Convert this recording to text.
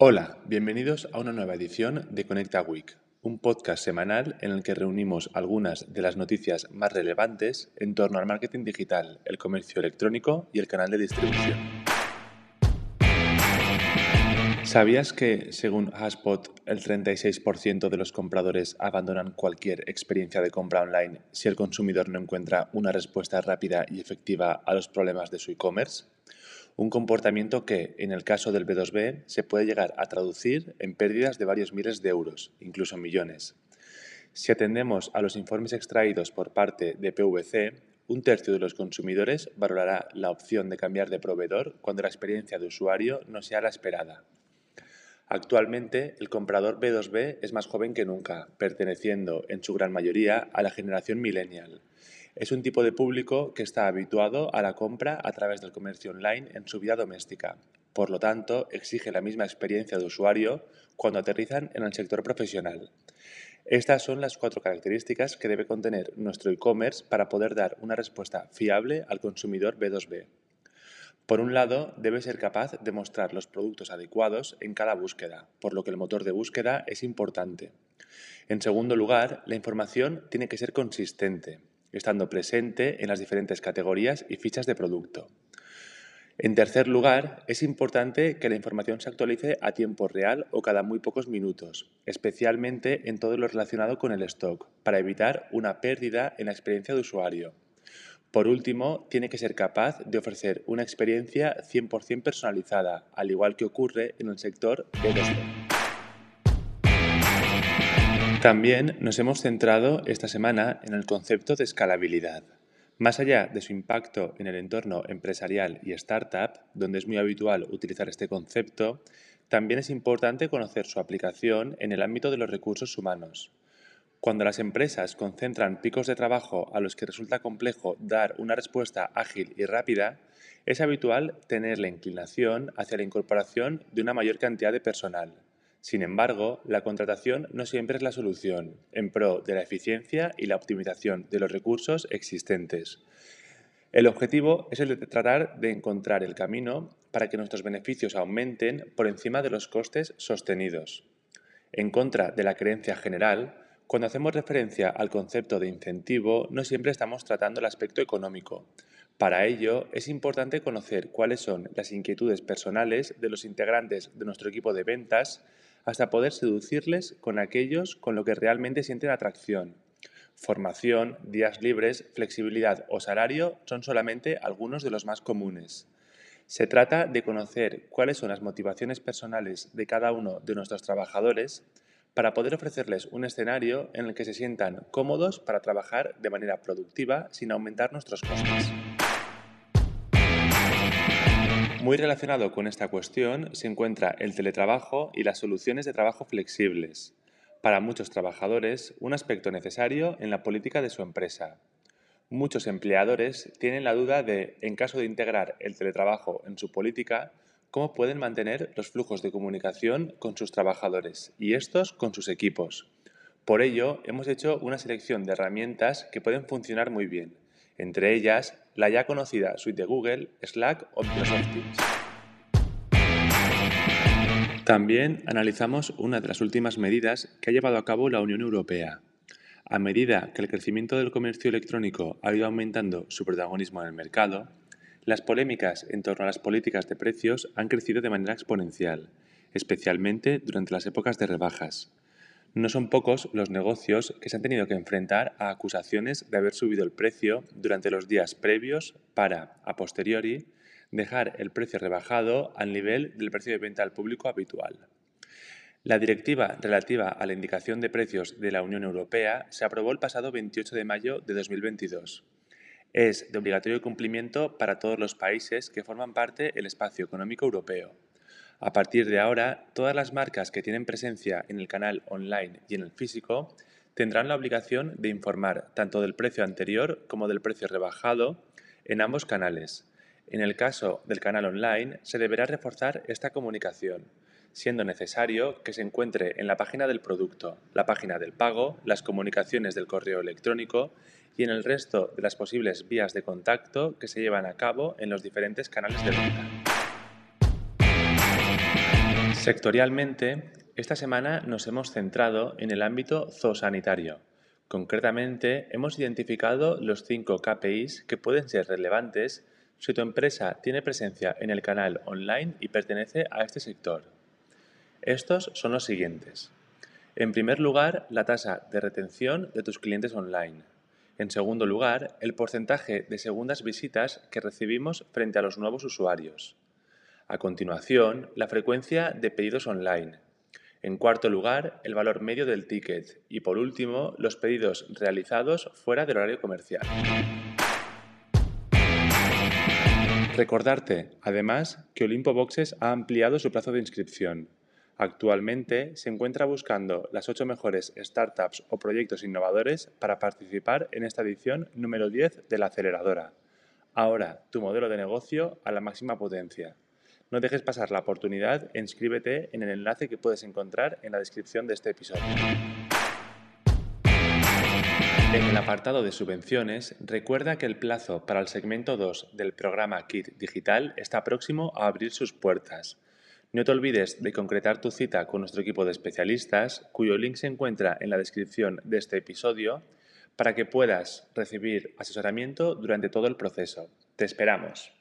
Hola, bienvenidos a una nueva edición de Conecta Week, un podcast semanal en el que reunimos algunas de las noticias más relevantes en torno al marketing digital, el comercio electrónico y el canal de distribución. ¿Sabías que, según Hashpot, el 36% de los compradores abandonan cualquier experiencia de compra online si el consumidor no encuentra una respuesta rápida y efectiva a los problemas de su e-commerce? Un comportamiento que, en el caso del B2B, se puede llegar a traducir en pérdidas de varios miles de euros, incluso millones. Si atendemos a los informes extraídos por parte de PVC, un tercio de los consumidores valorará la opción de cambiar de proveedor cuando la experiencia de usuario no sea la esperada. Actualmente, el comprador B2B es más joven que nunca, perteneciendo en su gran mayoría a la generación millennial, es un tipo de público que está habituado a la compra a través del comercio online en su vida doméstica. Por lo tanto, exige la misma experiencia de usuario cuando aterrizan en el sector profesional. Estas son las cuatro características que debe contener nuestro e-commerce para poder dar una respuesta fiable al consumidor B2B. Por un lado, debe ser capaz de mostrar los productos adecuados en cada búsqueda, por lo que el motor de búsqueda es importante. En segundo lugar, la información tiene que ser consistente, estando presente en las diferentes categorías y fichas de producto. En tercer lugar, es importante que la información se actualice a tiempo real o cada muy pocos minutos, especialmente en todo lo relacionado con el stock, para evitar una pérdida en la experiencia de usuario. Por último, tiene que ser capaz de ofrecer una experiencia 100% personalizada, al igual que ocurre en el sector B2B. También nos hemos centrado esta semana en el concepto de escalabilidad. Más allá de su impacto en el entorno empresarial y startup, donde es muy habitual utilizar este concepto, también es importante conocer su aplicación en el ámbito de los recursos humanos. Cuando las empresas concentran picos de trabajo a los que resulta complejo dar una respuesta ágil y rápida, es habitual tener la inclinación hacia la incorporación de una mayor cantidad de personal. Sin embargo, la contratación no siempre es la solución, en pro de la eficiencia y la optimización de los recursos existentes. El objetivo es el de tratar de encontrar el camino para que nuestros beneficios aumenten por encima de los costes sostenidos. En contra de la creencia general, cuando hacemos referencia al concepto de incentivo, no siempre estamos tratando el aspecto económico. Para ello, es importante conocer cuáles son las inquietudes personales de los integrantes de nuestro equipo de ventas hasta poder seducirles con aquellos con lo que realmente sienten atracción. Formación, días libres, flexibilidad o salario son solamente algunos de los más comunes. Se trata de conocer cuáles son las motivaciones personales de cada uno de nuestros trabajadores para poder ofrecerles un escenario en el que se sientan cómodos para trabajar de manera productiva sin aumentar nuestros costes. Muy relacionado con esta cuestión se encuentra el teletrabajo y las soluciones de trabajo flexibles. Para muchos trabajadores, un aspecto necesario en la política de su empresa. Muchos empleadores tienen la duda de, en caso de integrar el teletrabajo en su política, cómo pueden mantener los flujos de comunicación con sus trabajadores y estos con sus equipos. Por ello, hemos hecho una selección de herramientas que pueden funcionar muy bien entre ellas la ya conocida suite de Google, Slack o Microsoft Teams. También analizamos una de las últimas medidas que ha llevado a cabo la Unión Europea. A medida que el crecimiento del comercio electrónico ha ido aumentando su protagonismo en el mercado, las polémicas en torno a las políticas de precios han crecido de manera exponencial, especialmente durante las épocas de rebajas. No son pocos los negocios que se han tenido que enfrentar a acusaciones de haber subido el precio durante los días previos para, a posteriori, dejar el precio rebajado al nivel del precio de venta al público habitual. La directiva relativa a la indicación de precios de la Unión Europea se aprobó el pasado 28 de mayo de 2022. Es de obligatorio cumplimiento para todos los países que forman parte del espacio económico europeo. A partir de ahora, todas las marcas que tienen presencia en el canal online y en el físico tendrán la obligación de informar tanto del precio anterior como del precio rebajado en ambos canales. En el caso del canal online, se deberá reforzar esta comunicación, siendo necesario que se encuentre en la página del producto, la página del pago, las comunicaciones del correo electrónico y en el resto de las posibles vías de contacto que se llevan a cabo en los diferentes canales de venta. Sectorialmente, esta semana nos hemos centrado en el ámbito zoosanitario. Concretamente, hemos identificado los cinco KPIs que pueden ser relevantes si tu empresa tiene presencia en el canal online y pertenece a este sector. Estos son los siguientes. En primer lugar, la tasa de retención de tus clientes online. En segundo lugar, el porcentaje de segundas visitas que recibimos frente a los nuevos usuarios. A continuación, la frecuencia de pedidos online. En cuarto lugar, el valor medio del ticket. Y por último, los pedidos realizados fuera del horario comercial. Recordarte, además, que Olimpo Boxes ha ampliado su plazo de inscripción. Actualmente se encuentra buscando las ocho mejores startups o proyectos innovadores para participar en esta edición número 10 de la aceleradora. Ahora, tu modelo de negocio a la máxima potencia. No dejes pasar la oportunidad e inscríbete en el enlace que puedes encontrar en la descripción de este episodio. En el apartado de subvenciones, recuerda que el plazo para el segmento 2 del programa Kit Digital está próximo a abrir sus puertas. No te olvides de concretar tu cita con nuestro equipo de especialistas, cuyo link se encuentra en la descripción de este episodio, para que puedas recibir asesoramiento durante todo el proceso. Te esperamos.